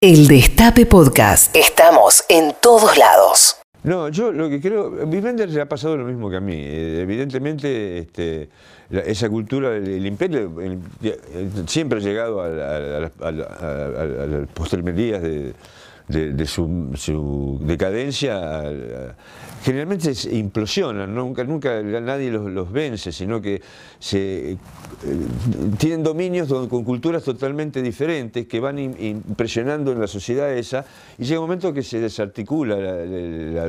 El Destape Podcast. Estamos en todos lados. No, yo lo que creo, Vivender le ha pasado lo mismo que a mí. Eh, Evidentemente, este, la- esa cultura, el, el imperio, el- el- siempre ha llegado a, la- a la- a la- a la- a las postrimerías de, de- de su, su decadencia. generalmente se implosionan, nunca, nunca nadie los, vence, sino que eh, tienen dominios con culturas totalmente diferentes que van im- impresionando en la sociedad esa y llega un momento que se desarticula la,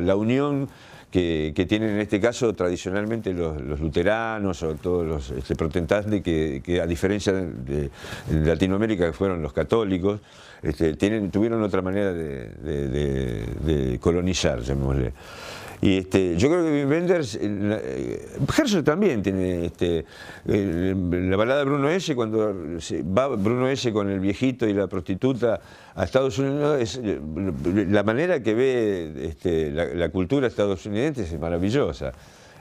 la- unión que, que tienen en este caso tradicionalmente los, luteranos o todos los este, protestantes que, que a diferencia de, de Latinoamérica que fueron los católicos, este, tienen, tuvieron otra manera de, de- de- de colonizar, llamémosle. Y este, yo creo que Wim Wenders, eh, eh, Herzog también tiene este, eh, la balada Bruno S. cuando va Bruno S. con el viejito y la prostituta a Estados Unidos, es, la manera que ve este, la, la cultura estadounidense es maravillosa.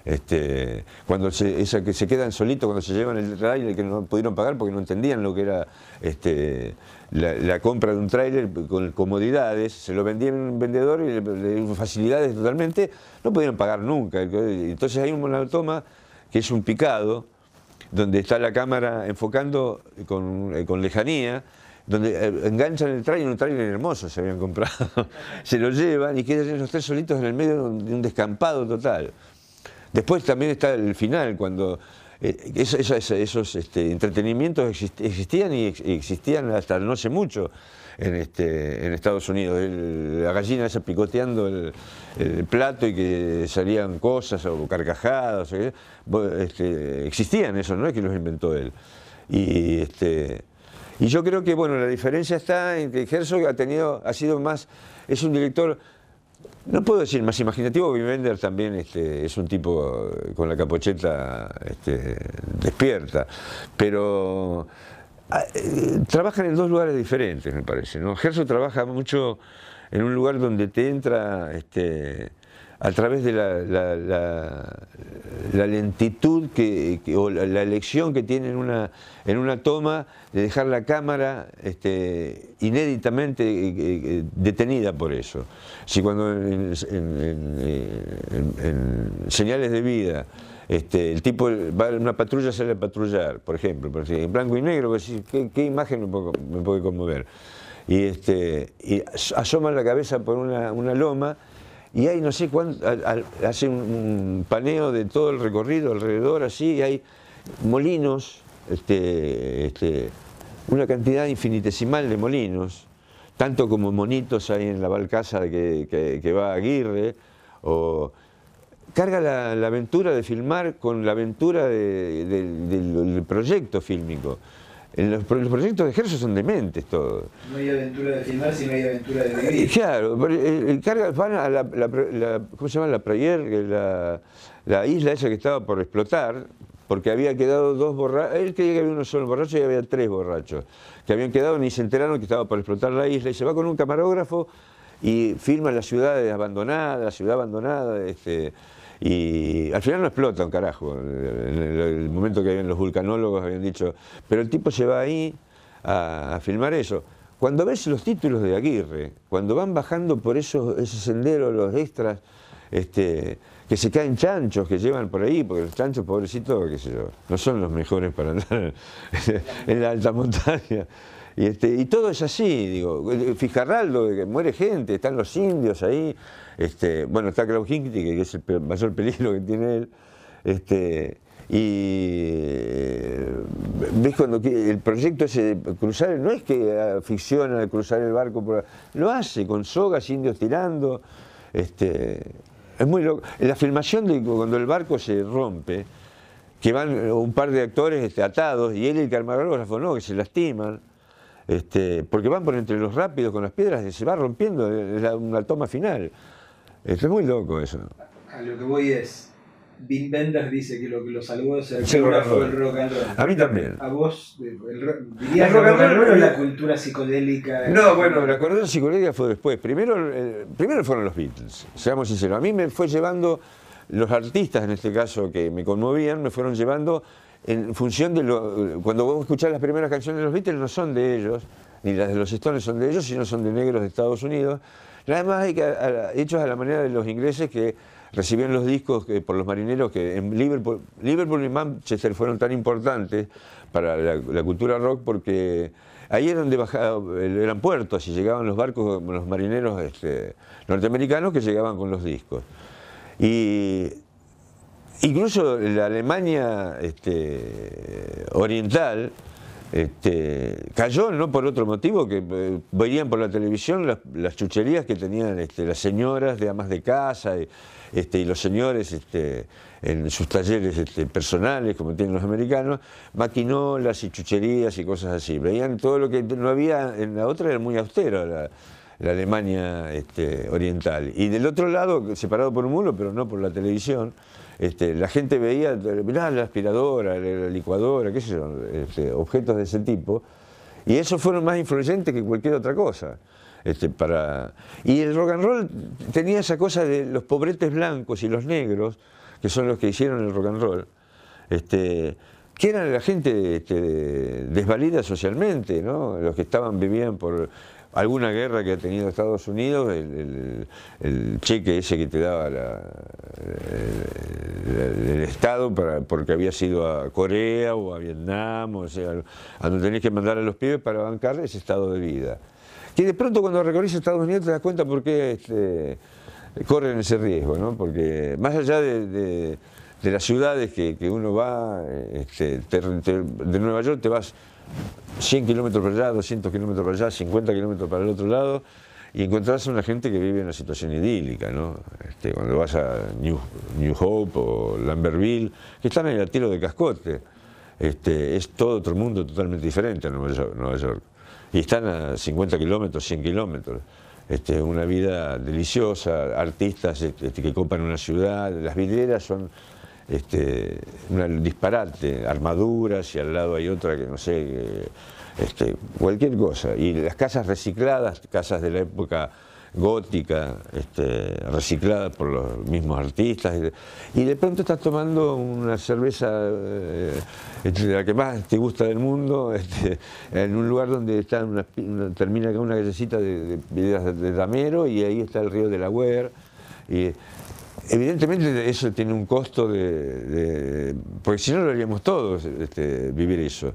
Este, cuando se, que se quedan solitos cuando se llevan el tráiler que no pudieron pagar porque no entendían lo que era este, la, compra de un tráiler con comodidades, se lo vendían un vendedor y le, facilidades totalmente, no pudieron pagar nunca. Entonces hay una toma que es un picado, donde está la cámara enfocando con, eh, lejanía, donde eh, enganchan el tráiler, un tráiler hermoso se habían comprado, se lo llevan y quedan los tres solitos en el medio de un descampado total. Después también está el final, cuando eh, eso- eso- eso- esos este, entretenimientos exist- existían y ex- existían hasta no hace mucho en, este, en Estados Unidos. La gallina esa picoteando el, plato y que salían cosas o carcajadas. este, existían eso, no es que los inventó él. Y, este, y yo creo que bueno, la diferencia está en que Herzog ha tenido, ha sido más, es un director no puedo decir más imaginativo, Wim Wenders también este, es un tipo eh, con la capocheta este, despierta, pero ah, eh, trabajan en dos lugares diferentes, me parece. ¿no? Herzog trabaja mucho en un lugar donde te entra este, a través de la, la- la- la lentitud que, o la, elección que tiene en una, en una toma de dejar la cámara este, inéditamente eh, eh, detenida por eso. Si cuando en, en- en- señales de vida este, el tipo va en una patrulla, sale a patrullar, por ejemplo, en blanco y negro, ¿qué, imagen me puede, me puede conmover? Y, este, y as- asoma la cabeza por una, una loma y hay no sé cuánto, hace un, paneo de todo el recorrido alrededor, así, y hay molinos, este, este, una cantidad infinitesimal de molinos, tanto como monitos hay en la Balcasa que, que- va a Aguirre, o carga la, aventura de filmar con la aventura de- de- del, del proyecto fílmico. En los, pro- los proyectos de Gerso son dementes todos. No hay aventura de filmar, sino hay aventura de Eh, vivir. Claro, pero, eh, el carga, van a la, la- la- ¿cómo se llama? La Prayer, la, la isla esa que estaba por explotar, porque había quedado dos borrachos, él creía que había uno solo borracho y había tres borrachos, que habían quedado ni se enteraron que estaba por explotar la isla, y se va con un camarógrafo y filma la ciudad abandonada, la ciudad abandonada, este, y al final no explota un carajo, en el, momento que habían los vulcanólogos habían dicho, pero el tipo se va ahí a, a filmar eso. Cuando ves los títulos de Aguirre, cuando van bajando por esos, esos senderos los extras, este, que se caen chanchos que llevan por ahí, porque los chanchos, pobrecitos, qué sé yo, no son los mejores para andar en la alta montaña. Y, este, y todo es así, digo, Fijarraldo, que muere gente, están los indios ahí, este, bueno, está Klaus Hinkley, que es el mayor peligro que tiene él, este, y eh, ves cuando el proyecto ese de cruzar, no es que aficiona al cruzar el barco, por, lo hace con sogas, indios tirando, este, es muy loco. La filmación de cuando el barco se rompe, que van un par de actores atados y él y el camarógrafo no, que se lastiman, este, porque van por entre los rápidos con las piedras y se va rompiendo, es la- una toma final. Esto es muy loco eso. A lo que voy es, Wim Wenders dice que lo que lo salvó de ser Sí, el rock and fue roll. el rock and roll. A mí también. A vos, el, ro- ¿dirías El el rock and rock and roll o la cultura psicodélica? No, bueno, la corona psicológica fue después. Primero, eh, primero fueron los Beatles, seamos sinceros. A mí me fue llevando, los artistas en este caso que me conmovían, me fueron llevando en función de lo. Cuando vos escuchás las primeras canciones de los Beatles, no son de ellos, ni las de los Stones son de ellos, sino son de negros de Estados Unidos. Nada más hay que, a- hechos a la manera de los ingleses que recibían los discos que- por los marineros que en Liverpool, Liverpool y Manchester fueron tan importantes para la, la cultura rock porque ahí era donde bajaba, eran puertos y llegaban los barcos, los marineros este, norteamericanos que llegaban con los discos. Y Incluso la Alemania este, oriental este, cayó no por otro motivo, que eh, veían por la televisión las, las chucherías que tenían este, las señoras de amas de casa y, este, y los señores en sus talleres personales, como tienen los americanos, maquinolas y chucherías y cosas así. Veían todo lo que no había en la otra, era muy austero la, Alemania oriental. Y del otro lado, separado por un muro, pero no por la televisión, este, la gente veía, mirá, la aspiradora, la licuadora, qué sé yo, este, objetos de ese tipo, y esos fueron más influyentes que cualquier otra cosa. Este. Y el rock and roll tenía esa cosa de los pobretes blancos y los negros, que son los que hicieron el rock and roll, que eran la gente desvalida socialmente, ¿no? los que estaban, vivían por alguna guerra que ha tenido Estados Unidos, el, cheque ese que te daba la- el, Estado para- porque había ido a Corea o a Vietnam, o sea, a donde tenés que mandar a los pibes para bancar ese estado de vida. Que de pronto cuando recorrís Estados Unidos te das cuenta por qué este, corren ese riesgo, ¿no? Porque más allá de, de- las ciudades que, que uno va, este, te- te- de Nueva York te vas 100 kilómetros para allá, 200 kilómetros para allá, 50 kilómetros para el otro lado, y encontrás a una gente que vive en una situación idílica, ¿no? Este, cuando vas a New, New Hope o Lambertville, que están en el tiro de cascote, este, es todo otro mundo totalmente diferente a Nueva York. Nueva York. Y están a 50 kilómetros, 100 kilómetros. Este, una vida deliciosa, artistas este, que copan una ciudad, las vidrieras son este, un disparate, armaduras y al lado hay otra que no sé, este, cualquier cosa. Y las casas recicladas, casas de la época gótica, este, recicladas por los mismos artistas. Y de, pronto estás tomando una cerveza, eh, este, la que más te gusta del mundo, este, en un lugar donde está termina con una callecita de, de, de- damero y ahí está el río de la Guer. Y, Evidentemente eso tiene un costo de, porque si no lo haríamos todos, este, vivir eso.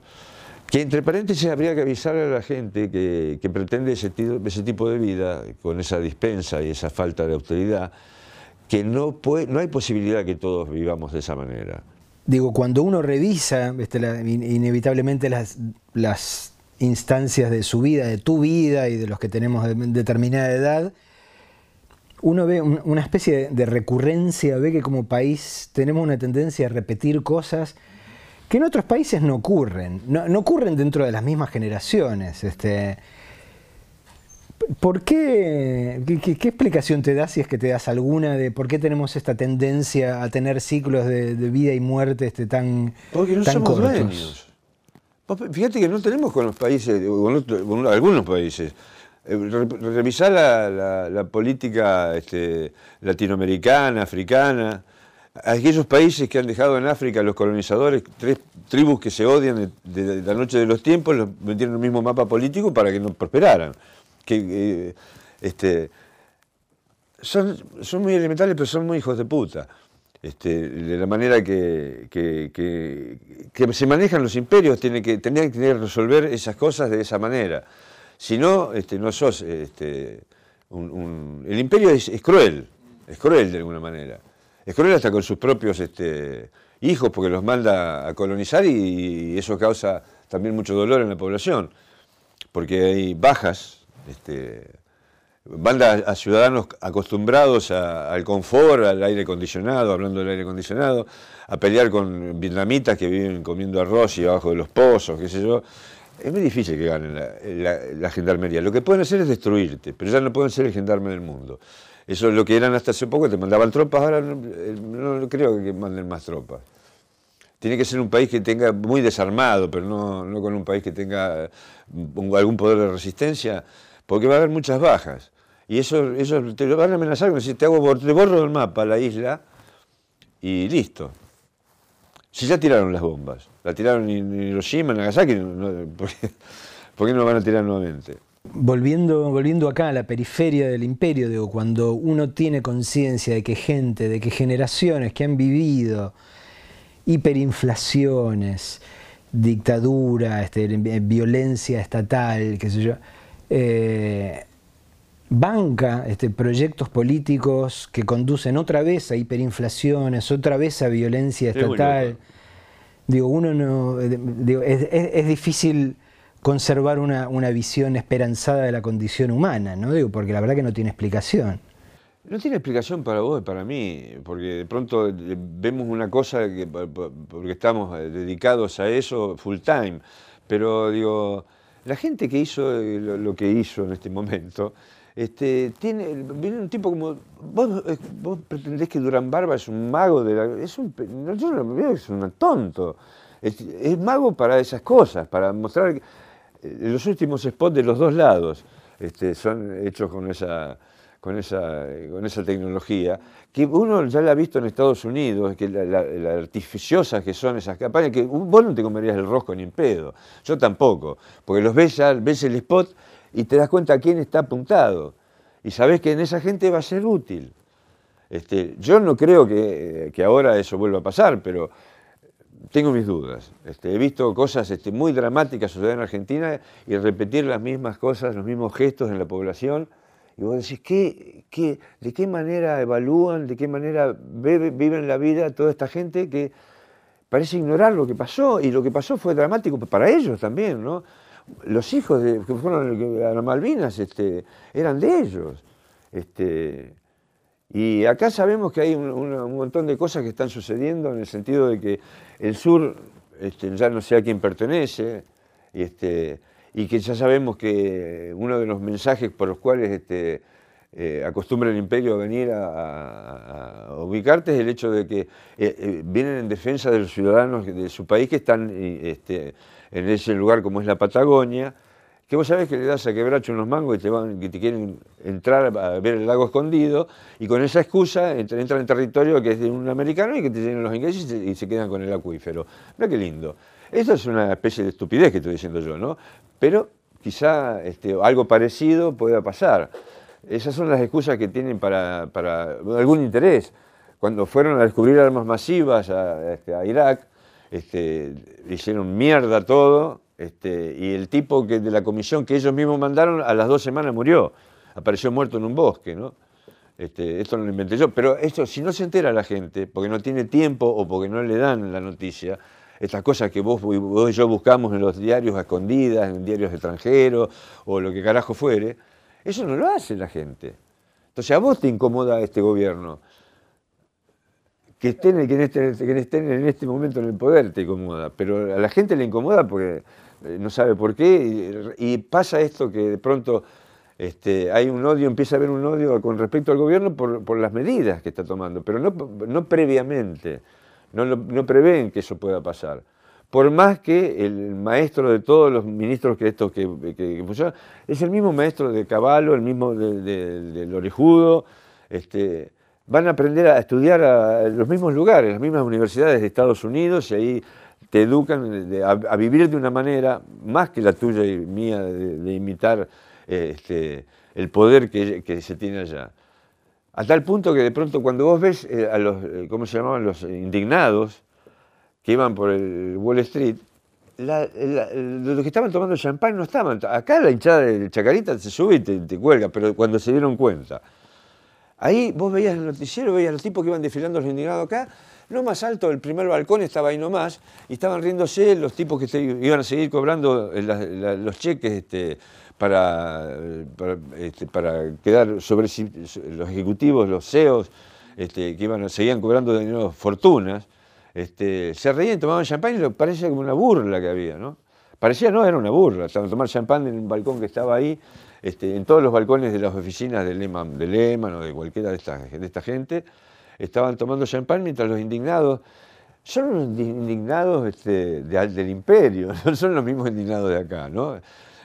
Que entre paréntesis habría que avisar a la gente que, que pretende ese, ese tipo de vida, con esa dispensa y esa falta de austeridad, que no, puede, no hay posibilidad que todos vivamos de esa manera. Digo, cuando uno revisa este, inevitablemente las, las instancias de su vida, de tu vida y de los que tenemos de- determinada edad, uno ve un- una especie de, de recurrencia, ve que como país tenemos una tendencia a repetir cosas que en otros países no ocurren, no, no ocurren dentro de las mismas generaciones. Este, ¿Por qué, qué, explicación te das, si es que te das alguna, de por qué tenemos esta tendencia a tener ciclos de, de vida y muerte este, tan, Porque no tan somos cortos? dueños. Vos Fíjate que no tenemos con los países, con, otro- con algunos países. Eh, re- Revisar la, la- la política este, latinoamericana, africana, aquellos países que han dejado en África los colonizadores, tres tribus que se odian de, la noche de los tiempos, los metieron en el mismo mapa político para que no prosperaran. Que, eh, este, son, muy elementales, pero son muy hijos de puta. Este, de la manera que, se manejan los imperios, tiene que, tenían que resolver esas cosas de esa manera. Si no, este, no sos. Este, un- el imperio es, cruel, es cruel de alguna manera. Es cruel hasta con sus propios este, hijos, porque los manda a colonizar y, eso causa también mucho dolor en la población, porque hay bajas. Este, manda a, a ciudadanos acostumbrados a- al confort, al aire acondicionado, hablando del aire acondicionado, a pelear con vietnamitas que viven comiendo arroz y abajo de los pozos, qué sé yo. Es muy difícil que ganen la, la- la gendarmería. Lo que pueden hacer es destruirte, pero ya no pueden ser el gendarme del mundo. Eso es lo que eran hasta hace poco, te mandaban tropas, ahora no, eh, no creo que manden más tropas. Tiene que ser un país que tenga muy desarmado, pero no, con un país que tenga un- algún poder de resistencia, porque va a haber muchas bajas. Y eso, eso te lo van a amenazar decir, te, hago, te borro del mapa la isla y listo. Si ya tiraron las bombas, la tiraron en Hiroshima, en Nagasaki, no- porque, ¿Por qué no van a tirar nuevamente? Volviendo, volviendo acá a la periferia del imperio, digo, cuando uno tiene conciencia de que gente, de que generaciones que han vivido hiperinflaciones, dictadura, este, violencia estatal, qué sé yo, eh, banca este, proyectos políticos que conducen otra vez a hiperinflaciones, otra vez a violencia estatal. Digo, uno no. Eh, digo, es, difícil conservar una, una, visión esperanzada de la condición humana, ¿no? Digo, porque la verdad que no tiene explicación. No tiene explicación para vos y para mí, porque de pronto eh, vemos una cosa que, porque estamos dedicados a eso full time, pero digo, la gente que hizo lo que hizo en este momento, este, tiene, viene un tipo como. Vos, vos, pretendés que Durán Barba es un mago de la. Es un, yo lo veo es un tonto. Es, mago para esas cosas, para mostrar. Eh, los últimos spots de los dos lados este, son hechos con esa, con, esa, con esa tecnología, que uno ya la ha visto en Estados Unidos, que la, artificiosas que son esas campañas, que vos no te comerías el rosco ni en pedo, yo tampoco, porque los ves ya, ves el spot y te das cuenta a quién está apuntado. Y sabes que en esa gente va a ser útil. Este, yo no creo que, ahora eso vuelva a pasar, pero tengo mis dudas. Este, he visto cosas este, muy dramáticas suceder en Argentina y repetir las mismas cosas, los mismos gestos en la población. Y vos decís, ¿qué, qué, de qué manera evalúan, de qué manera viven la vida toda esta gente que parece ignorar lo que pasó? Y lo que pasó fue dramático para ellos también, ¿no? Los hijos de, que fueron a las Malvinas este, eran de ellos. Este, y acá sabemos que hay un, montón de cosas que están sucediendo en el sentido de que el sur este, ya no sé a quién pertenece, y, que ya sabemos que uno de los mensajes por los cuales eh, acostumbra el imperio a venir a, ubicarte es el hecho de que eh, eh, vienen en defensa de los ciudadanos de su país que están en ese lugar como es la Patagonia, que vos sabés que le das a quebracho unos mangos y te, van, que te quieren entrar a ver el lago escondido, y con esa excusa entran en territorio que es de un americano y que te llenan los ingleses y se, quedan con el acuífero. Mira qué lindo. Esto es una especie de estupidez que estoy diciendo yo, ¿no? Pero quizá este, algo parecido pueda pasar. Esas son las excusas que tienen para, algún interés. Cuando fueron a descubrir armas masivas a este, Irak, este, hicieron mierda todo, este, y el tipo que de la comisión que ellos mismos mandaron a las dos semanas murió, apareció muerto en un bosque, ¿no? Este, esto no lo inventé yo, pero esto, si no se entera la gente, porque no tiene tiempo o porque no le dan la noticia, estas cosas que vos, y yo buscamos en los diarios a escondidas, en diarios extranjeros o lo que carajo fuere, eso no lo hace la gente. Entonces a vos te incomoda este gobierno que estén, que, estén en este momento en el poder te incomoda, pero a la gente le incomoda porque eh, no sabe por qué y, pasa esto que de pronto este, hay un odio, empieza a haber un odio con respecto al gobierno por, las medidas que está tomando, pero no, previamente, no, prevén que eso pueda pasar. Por más que el maestro de todos los ministros que estos que, que, es el mismo maestro de Caballo, el mismo del Orejudo, este, van a aprender a estudiar a los mismos lugares, las mismas universidades de Estados Unidos, y ahí te educan a, vivir de una manera más que la tuya y mía de, imitar este, el poder que, se tiene allá. A tal punto que de pronto cuando vos ves eh, a los, eh, ¿cómo se llamaban? Los indignados que iban por el Wall Street, los que estaban tomando champán no estaban. Acá la hinchada de Chacarita se sube y te cuelga, pero cuando se dieron cuenta Ahí vos veías el noticiero, veías los tipos que iban desfilando los indignados acá, no más alto, el primer balcón estaba ahí nomás, y estaban riéndose los tipos que iban a seguir cobrando eh, los cheques este, para, este, para, quedar sobre los ejecutivos, los CEOs, este, que iban, seguían cobrando dinero, fortunas, se reían, tomaban champán y parecía como una burla que había, ¿no? Parecía no, era una burla, tomando champán en un balcón que estaba ahí, este, en todos los balcones de las oficinas de Lehman, de o de cualquiera de esta, de gente, estaban tomando champán mientras los indignados, son los indignados este, del imperio, no son los mismos indignados de acá, ¿no?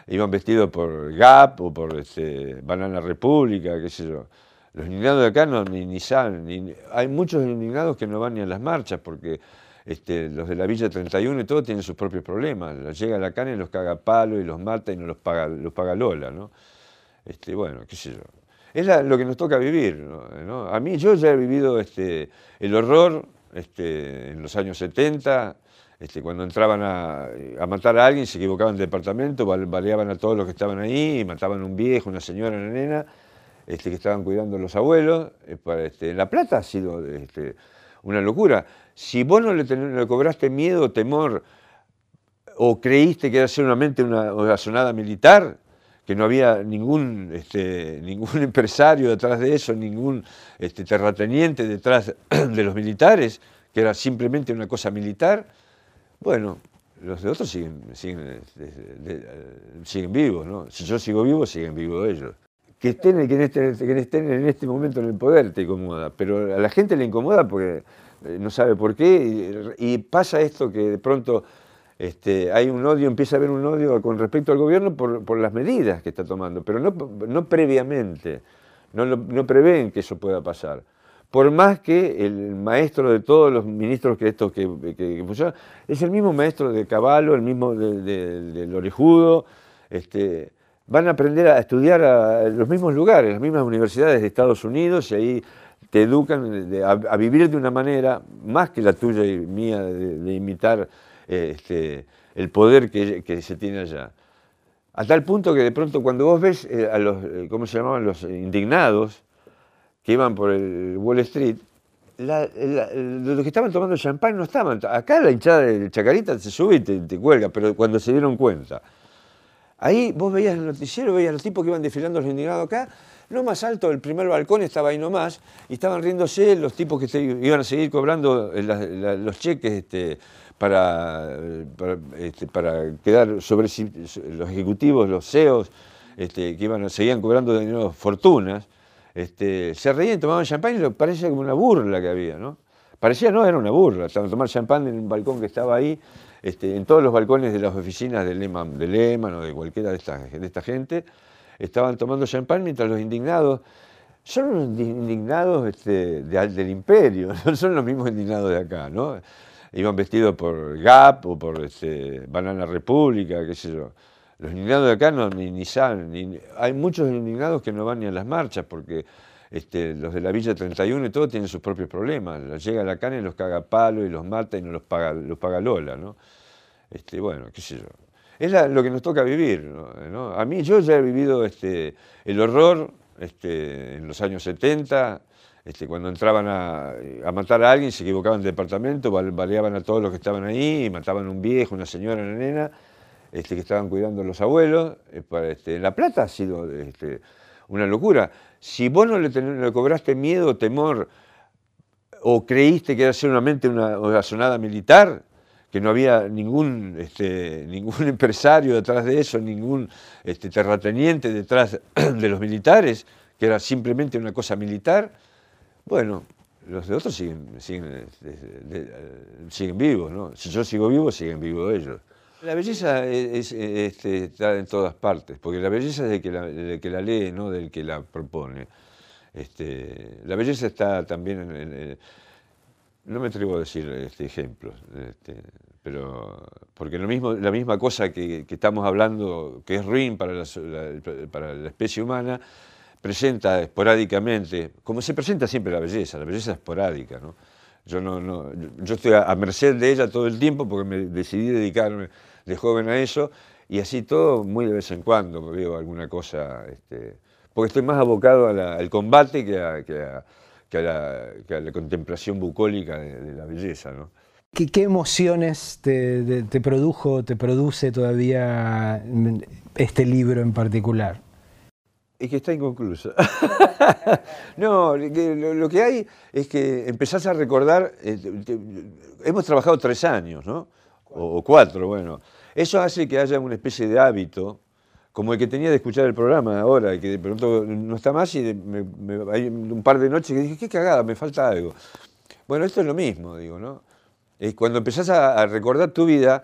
Iban vestidos por Gap o por este, Banana República, qué sé yo. Los indignados de acá no, ni, ni saben, hay muchos indignados que no van ni a las marchas porque este, los de la Villa 31 y todo tienen sus propios problemas. Llega la cana y los caga palo y los mata y no los paga, los paga Lola, ¿no? Este, bueno, qué sé yo. Es lo que nos toca vivir. ¿no? A mí yo ya he vivido este, el horror este, en los años 70, este, cuando entraban a, matar a alguien, se equivocaban de departamento, baleaban a todos los que estaban ahí, mataban a un viejo, una señora, una nena, este, que estaban cuidando a los abuelos. Eh, este, La Plata ha sido este, una locura. Si vos no le, cobraste miedo, temor, o creíste que era solamente una, una militar, que no había ningún, este, ningún empresario detrás de eso, ningún este, terrateniente detrás de los militares, que era simplemente una cosa militar, bueno, los de otros siguen, siguen, siguen vivos, ¿no? Si yo sigo vivo, siguen vivos ellos. Que estén, que, estén, que en este momento en el poder te incomoda, pero a la gente le incomoda porque eh, no sabe por qué y pasa esto que de pronto este, hay un odio, empieza a haber un odio con respecto al gobierno por, las medidas que está tomando, pero no, previamente, no, prevén que eso pueda pasar. Por más que el maestro de todos los ministros que estos que, que, funcionan, es el mismo maestro de Caballo, el mismo de, Lorejudo, este, van a aprender a estudiar a los mismos lugares, las mismas universidades de Estados Unidos, y ahí te educan a, vivir de una manera, más que la tuya y mía, de imitar este, el poder que, se tiene allá. A tal punto que de pronto cuando vos ves eh, a los, eh, ¿cómo se llamaban? Los indignados que iban por el Wall Street, los que estaban tomando champán no estaban. Acá la hinchada de Chacarita se sube y te, cuelga, pero cuando se dieron cuenta. Ahí vos veías el noticiero, veías los tipos que iban desfilando los indignados acá, no más alto, el primer balcón estaba ahí nomás, y estaban riéndose los tipos que iban a seguir cobrando eh, los cheques este, para, este, para, quedar sobre los ejecutivos, los CEOs, este, que iban, seguían cobrando de nuevo fortunas, se reían, tomaban champán y parecía como una burla que había, ¿no? Parecía no, era una burla, estaban tomar champán en un balcón que estaba ahí, este, en todos los balcones de las oficinas de Lehman, de o de cualquiera de esta, de gente, estaban tomando champán mientras los indignados son los indignados este, del imperio, no son los mismos indignados de acá, ¿no? iban vestidos por Gap o por este, Banana República, qué sé yo. Los indignados de acá no, ni, saben, hay muchos indignados que no van ni a las marchas porque este, los de la Villa 31 y todo tienen sus propios problemas. Llega la cana y los caga palo y los mata y no los paga, los paga Lola, ¿no? Este, bueno, qué sé yo. Es lo que nos toca vivir. ¿no? A mí yo ya he vivido este, el horror este, en los años 70, este, cuando entraban a, matar a alguien, se equivocaban de departamento, baleaban a todos los que estaban ahí, mataban a un viejo, una señora, una nena, este, que estaban cuidando a los abuelos. Eh, este, La Plata ha sido una locura. Si vos no le, cobraste miedo, temor, o creíste que era solamente una, sonada militar, que no había ningún, este, ningún empresario detrás de eso, ningún este, terrateniente detrás de los militares, que era simplemente una cosa militar, bueno, los de otros siguen, siguen, siguen vivos, ¿no? Si yo sigo vivo, siguen vivos ellos. La belleza este, está en todas partes, porque la belleza es del que la, la lee, no del que la propone. Este, la belleza está también en, no me atrevo a decir este, ejemplos, este, pero porque lo mismo, la misma cosa que, estamos hablando, que es ruin para para la especie humana, presenta esporádicamente, como se presenta siempre la belleza, la belleza esporádica. ¿no? Yo, no, no, yo estoy a, merced de ella todo el tiempo porque me decidí dedicarme de joven a eso y así todo muy de vez en cuando me veo alguna cosa, este, porque estoy más abocado al combate que a, que, que, a la, contemplación bucólica de, la belleza. ¿no? ¿Qué, ¿Qué, emociones te, te, produjo, te produce todavía este libro en particular? Es que está inconcluso. no, lo, que hay es que empezás a recordar, eh, hemos trabajado tres años, ¿no? O, cuatro, bueno. Eso hace que haya una especie de hábito, como el que tenía de escuchar el programa ahora, que de pronto no está más y hay un par de noches que dije, qué cagada, me falta algo. Bueno, esto es lo mismo, digo, ¿no? cuando empezás a recordar tu vida,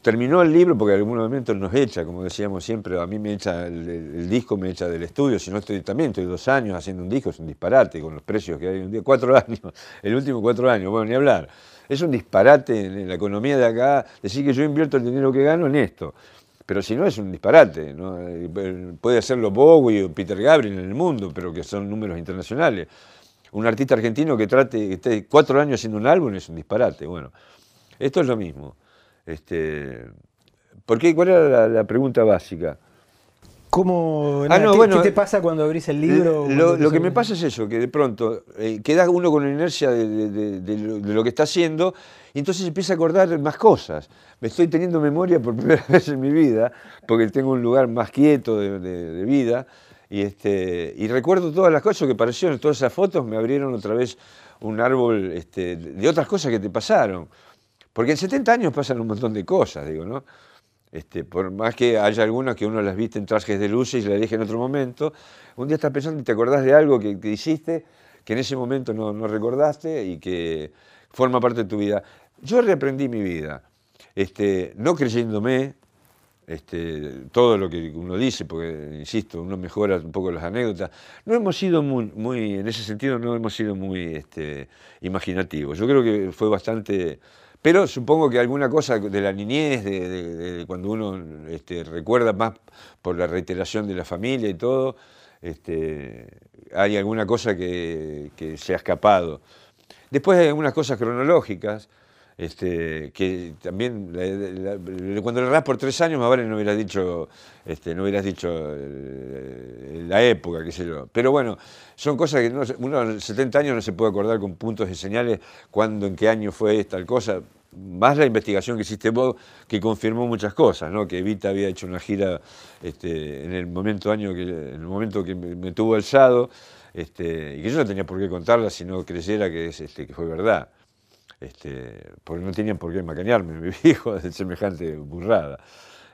terminó el libro, porque en algún momento nos echa, como decíamos siempre, a mí me echa, el, disco me echa del estudio, si no estoy también, estoy dos años haciendo un disco, es un disparate con los precios que hay en día, cuatro años, el último cuatro años, bueno, ni hablar. Es un disparate en, en la economía de acá, decir que yo invierto el dinero que gano en esto. Pero si no es un disparate, ¿no? Eh, puede hacerlo Bowie o Peter Gabriel en el mundo, pero que son números internacionales. Un artista argentino que trate, que esté cuatro años haciendo un álbum es un disparate. Bueno, esto es lo mismo. Este, ¿por qué? ¿Cuál era la, la pregunta básica? ¿Cómo, Ah, no, ¿qué, bueno, qué te pasa cuando abrís el libro? Lo, lo que me pasa es eso, que de pronto eh, queda uno con la inercia de, de- de- lo, de lo que está haciendo y entonces empieza a acordar más cosas. Me estoy teniendo memoria por primera vez en mi vida, porque tengo un lugar más quieto de, vida y, este, y recuerdo todas las cosas que parecieron, todas esas fotos me abrieron otra vez un árbol este, de otras cosas que te pasaron. Porque en 70 años pasan un montón de cosas, digo, ¿no? Este, por más que haya algunas que uno las viste en trajes de luces y las deje en otro momento, un día estás pensando y te acordás de algo que, que hiciste que en ese momento no, no recordaste y que forma parte de tu vida. Yo reaprendí mi vida, este, no creyéndome este, todo lo que uno dice, porque, insisto, uno mejora un poco las anécdotas. No hemos sido muy, muy en ese sentido, no hemos sido muy este, imaginativos. Yo creo que fue bastante... Pero supongo que alguna cosa de la niñez, de, de- de cuando uno este, recuerda más por la reiteración de la familia y todo, este, hay alguna cosa que, que se ha escapado. Después hay algunas cosas cronológicas, este, que también cuando le errás por tres años, más vale no hubieras dicho, este, no hubieras dicho eh, la época, qué sé yo. Pero bueno, son cosas que no uno a los 70 años no se puede acordar con puntos y señales cuándo, en qué año fue tal cosa. Más la investigación que hiciste vos, que confirmó muchas cosas, ¿no? Que Evita había hecho una gira este, en el momento año que, en el momento que me, tuvo alzado, este, y que yo no tenía por qué contarla si no creyera que, es, que fue verdad este, porque no tenían por qué macanearme, mi hijo, de semejante burrada.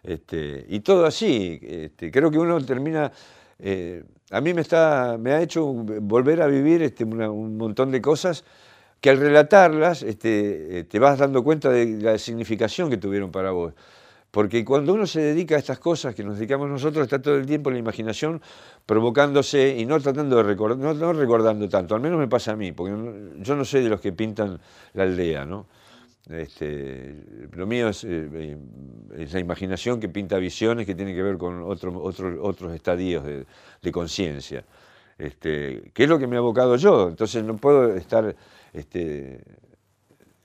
Este, y todo así, este, creo que uno termina, eh, a mí me, está, me ha hecho volver a vivir este, una- un montón de cosas que al relatarlas este, eh, te vas dando cuenta de la significación que tuvieron para vos. Porque cuando uno se dedica a estas cosas que nos dedicamos nosotros, está todo el tiempo la imaginación provocándose y no tratando de recordar, no, recordando tanto, al menos me pasa a mí, porque yo no soy de los que pintan la aldea, ¿no? Este, lo mío es, eh, la imaginación que pinta visiones que tienen que ver con otro- otro- otros estadios de, conciencia. Este, que es lo que me he abocado yo, entonces no puedo estar este,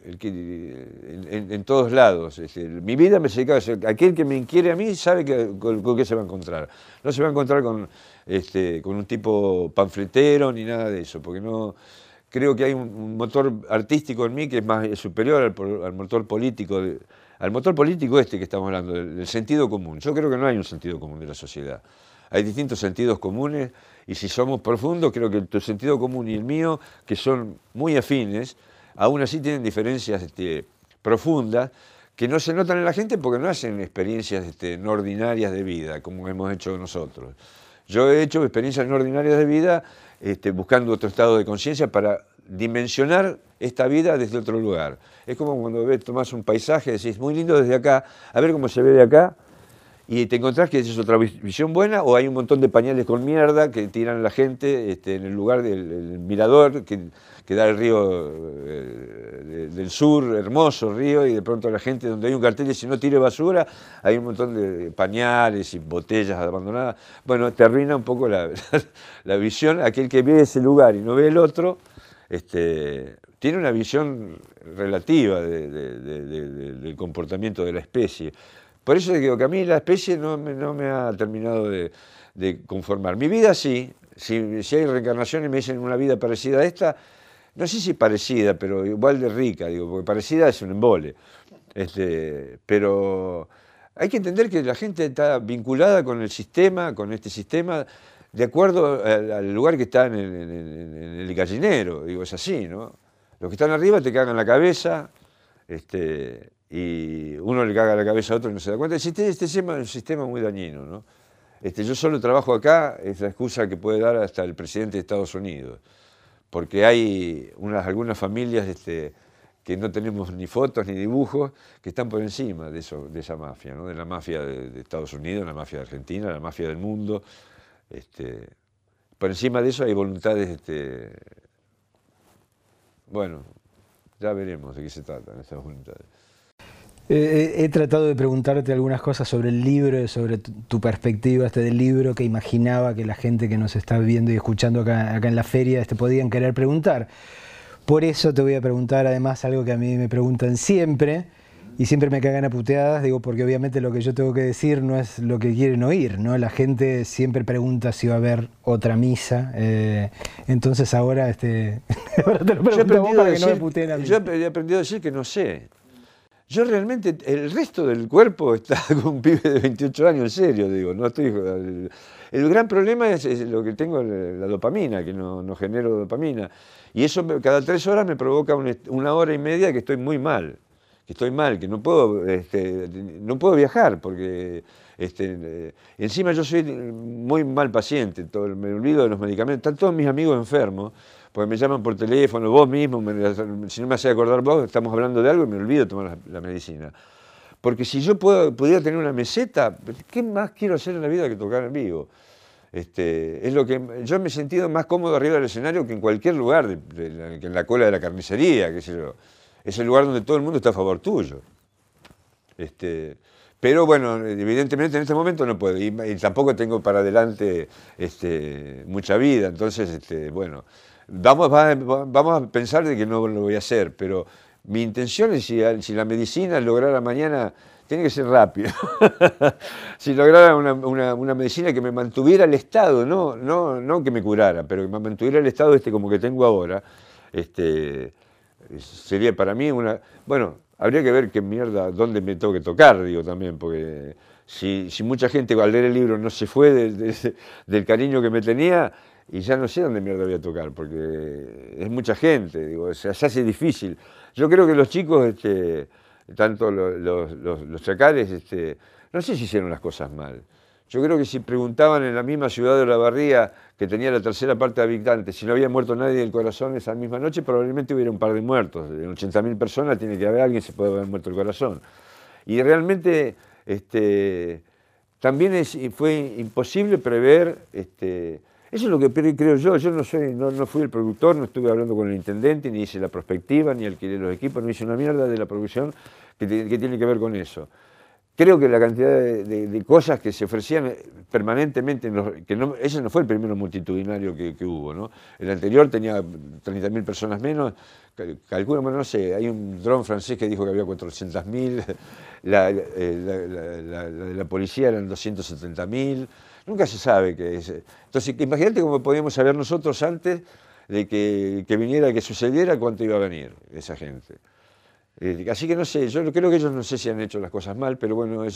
el que- en, en- en todos lados. mi vida me dedica a aquel que me inquiere a mí sabe que, con, con qué se va a encontrar. No se va a encontrar con, este, con un tipo panfletero ni nada de eso, porque no creo que hay un, un motor artístico en mí que es más es superior al, al motor político, al motor político este que estamos hablando, del, del sentido común. Yo creo que no hay un sentido común de la sociedad. Hay distintos sentidos comunes y si somos profundos, creo que tu sentido común y el mío, que son muy afines, aún así tienen diferencias este, profundas que no se notan en la gente porque no hacen experiencias este, no ordinarias de vida, como hemos hecho nosotros. Yo he hecho experiencias no ordinarias de vida este, buscando otro estado de conciencia para dimensionar esta vida desde otro lugar. Es como cuando ves, tomás un paisaje, decís, muy lindo desde acá, a ver cómo se ve de acá, y te encontrás que es otra vis- visión buena o hay un montón de pañales con mierda que tiran la gente este, en el lugar del el mirador que, da el río eh, de- del sur, hermoso río, y de pronto la gente donde hay un cartel dice no tire basura, hay un montón de pañales y botellas abandonadas. Bueno, te arruina un poco la, la visión, aquel que ve ese lugar y no ve el otro, este, tiene una visión relativa de- de- de- de- de- del comportamiento de la especie. Por eso digo que a mí la especie no me, no me ha terminado de, conformar. Mi vida sí, si, hay reencarnación y me dicen una vida parecida a esta, no sé si parecida, pero igual de rica, digo, porque parecida es un embole. Este, pero hay que entender que la gente está vinculada con el sistema, con este sistema, de acuerdo al, lugar que está en el- en el gallinero, digo, es así, ¿no? Los que están arriba te cagan la cabeza, este, y uno le caga la cabeza a otro y no se da cuenta. Sistema, este sistema es un sistema muy dañino, ¿no? Este, yo solo trabajo acá, es la excusa que puede dar hasta el presidente de Estados Unidos, porque hay unas, algunas familias este, que no tenemos ni fotos ni dibujos, que están por encima de, eso, de esa mafia, ¿no? de la mafia de, Estados Unidos, la mafia de Argentina, la mafia del mundo. Este, por encima de eso hay voluntades, este, bueno, ya veremos de qué se tratan esas voluntades. Eh, he tratado de preguntarte algunas cosas sobre el libro, sobre tu, perspectiva este del libro que imaginaba que la gente que nos está viendo y escuchando acá, acá en la feria este, podían querer preguntar. Por eso te voy a preguntar además algo que a mí me preguntan siempre y siempre me cagan a puteadas, digo, porque obviamente lo que yo tengo que decir no es lo que quieren oír, ¿no? La gente siempre pregunta si va a haber otra misa, eh, entonces ahora, este, te lo pregunto para que no me puteen a mí. Yo he aprendido a decir que no sé. Yo realmente, el resto del cuerpo está con un pibe de 28 años, en serio, digo, no estoy... El, gran problema es, lo que tengo, la dopamina, que no, no genero dopamina. Y eso cada tres horas me provoca una hora y media que estoy muy mal, que estoy mal, que no puedo, este, no puedo viajar, porque este, encima yo soy muy mal paciente, me olvido de los medicamentos, están todos mis amigos enfermos, porque me llaman por teléfono, vos mismo, si no me hace acordar vos, estamos hablando de algo y me olvido de tomar la, medicina. Porque si yo puedo, pudiera tener una meseta, ¿qué más quiero hacer en la vida que tocar en vivo? Este, es lo que yo me he sentido más cómodo arriba del escenario que en cualquier lugar, de, en la cola de la carnicería, qué sé yo. Es el lugar donde todo el mundo está a favor tuyo. Este, pero bueno, evidentemente en este momento no puedo, y, tampoco tengo para adelante este, mucha vida, entonces, este, bueno, vamos, a pensar de que no lo voy a hacer, pero mi intención es si, si la medicina lograra mañana tiene que ser rápido. si lograra una, medicina que me mantuviera el estado, no, no, no que me curara, pero que me mantuviera el estado este como que tengo ahora, este, sería para mí una... Bueno, habría que ver qué mierda, dónde me tengo que tocar, digo también, porque si, mucha gente al leer el libro no se fue del cariño que me tenía, y ya no sé dónde mierda voy a tocar, porque es mucha gente, digo, se hace difícil. Yo creo que los chicos... Este, tanto los, los, chacales, este, no sé si hicieron las cosas mal. Yo creo que si preguntaban en la misma ciudad de La Barría, que tenía la tercera parte de habitantes, si no había muerto nadie del corazón esa misma noche, probablemente hubiera un par de muertos. En 80.000 personas tiene que haber alguien que se puede haber muerto el corazón. Y realmente este, también fue imposible prever este, eso es lo que creo yo. Yo no soy, no, fui el productor, no estuve hablando con el intendente, ni hice la prospectiva, ni alquilé los equipos, no hice una mierda de la producción que, tiene que ver con eso. Creo que la cantidad de, cosas que se ofrecían permanentemente, que no, ese no fue el primero multitudinario que, hubo, ¿no? El anterior tenía 30.000 personas menos, calculo, bueno, no sé, hay un dron francés que dijo que había 400.000, la, eh, la, la, la, policía eran 270.000, Nunca se sabe qué es. Entonces, imagínate cómo podíamos saber nosotros antes de que, que viniera, que sucediera, cuánto iba a venir esa gente. Eh, así que no sé, yo creo que ellos no sé si han hecho las cosas mal, pero bueno, eh,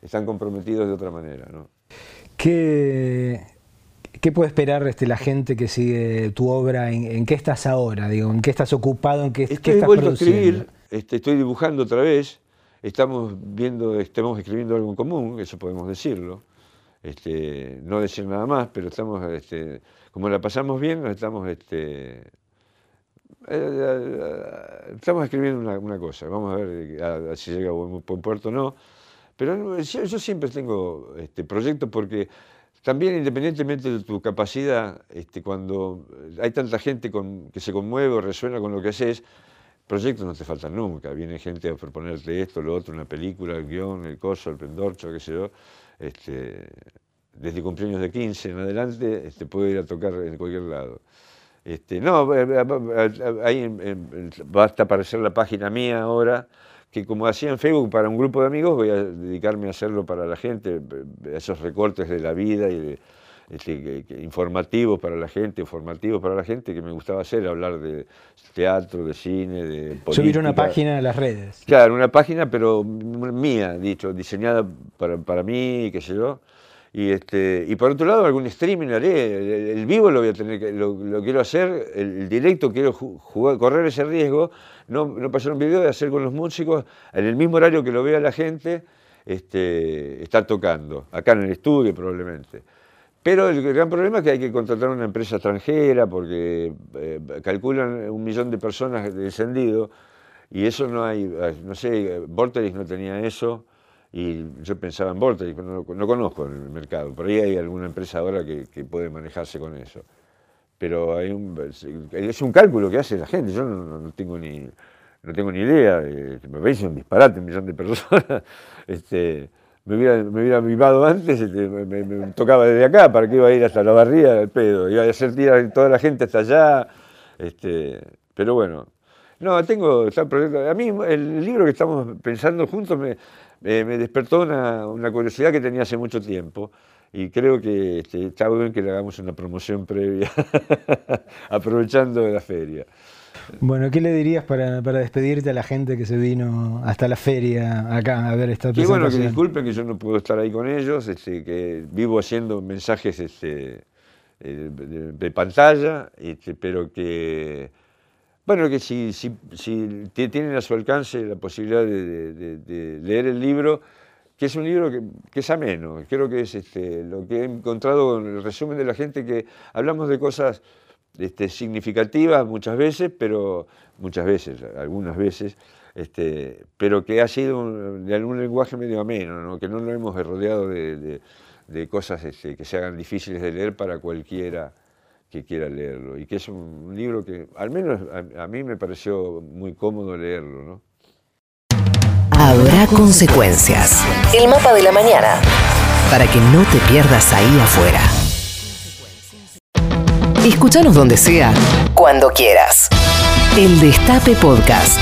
están comprometidos de otra manera. ¿no? ¿Qué, ¿Qué puede esperar este, la gente que sigue tu obra? ¿En, qué estás ahora? Digo, ¿En qué estás ocupado? ¿En qué, estoy estás vuelto a escribir, este, estoy dibujando otra vez, estamos viendo, estamos escribiendo algo en común, eso podemos decirlo. Este, no decir nada más, pero estamos, este, como la pasamos bien, estamos, este, eh, eh, estamos escribiendo una, cosa, vamos a ver si llega a buen, puerto o no, pero yo, siempre tengo este, proyectos porque también independientemente de tu capacidad, este, cuando hay tanta gente que se conmueve o resuena con lo que haces, proyectos no te faltan nunca. Viene gente a proponerte esto, lo otro, una película, el guion, el coso, el pendorcho, qué sé yo este, desde cumpleaños de 15 en adelante, este, puedo ir a tocar en cualquier lado. Este, no, eh, eh, eh, ahí basta aparecer la página mía ahora, que como hacía en Facebook para un grupo de amigos, voy a dedicarme a hacerlo para la gente, esos recortes de la vida y este, informativos para la gente, informativos para la gente, que me gustaba hacer, hablar de teatro, de cine, de política. Subir una página a las redes. Claro, una página, pero mía, dicho, diseñada para, para mí, qué sé yo. Y, este, y por otro lado, algún streaming haré. El, vivo lo voy a tener que, lo, quiero hacer, el, directo quiero jugar, correr ese riesgo, no, no pasar un video de hacer con los músicos en el mismo horario que lo vea la gente, este, estar tocando, acá en el estudio probablemente. Pero el gran problema es que hay que contratar una empresa extranjera porque eh, calculan un millón de personas descendido Y eso no hay, no sé, Vorterix no tenía eso y yo pensaba en Vorterix, no, no conozco el mercado, por ahí hay alguna empresa ahora que, que puede manejarse con eso. Pero hay un, es un cálculo que hace la gente, yo no, tengo ni no tengo ni idea, eh, me parece un disparate, un millón de personas. este, me hubiera, me hubiera vivado antes, este, me, tocaba desde acá, ¿para qué iba a ir hasta la barría? El pedo, iba a hacer tirar toda la gente hasta allá. Este, pero bueno, no, tengo, a mí el libro que estamos pensando juntos me, me despertó una, una, curiosidad que tenía hace mucho tiempo y creo que este, está bien que le hagamos una promoción previa, aprovechando la feria. Bueno, ¿qué le dirías para, despedirte a la gente que se vino hasta la feria acá a ver esta presentación? Y bueno, que disculpen que yo no puedo estar ahí con ellos, este, que vivo haciendo mensajes este, eh, de, pantalla, este, pero que, bueno, que si, si, tienen a su alcance la posibilidad de, leer el libro, que es un libro que, es ameno, creo que es este, lo que he encontrado en el resumen de la gente, que hablamos de cosas este, significativas muchas veces, pero muchas veces, algunas veces, este, pero que ha sido de algún lenguaje medio ameno, que no nos hemos rodeado de, cosas que se hagan difíciles de leer para cualquiera que quiera leerlo. Y que es un, libro que, al menos a, mí me pareció muy cómodo leerlo. ¿no? Habrá consecuencias. El mapa de la mañana. Para que no te pierdas ahí afuera. Escúchanos donde sea, cuando quieras. El Destape Podcast.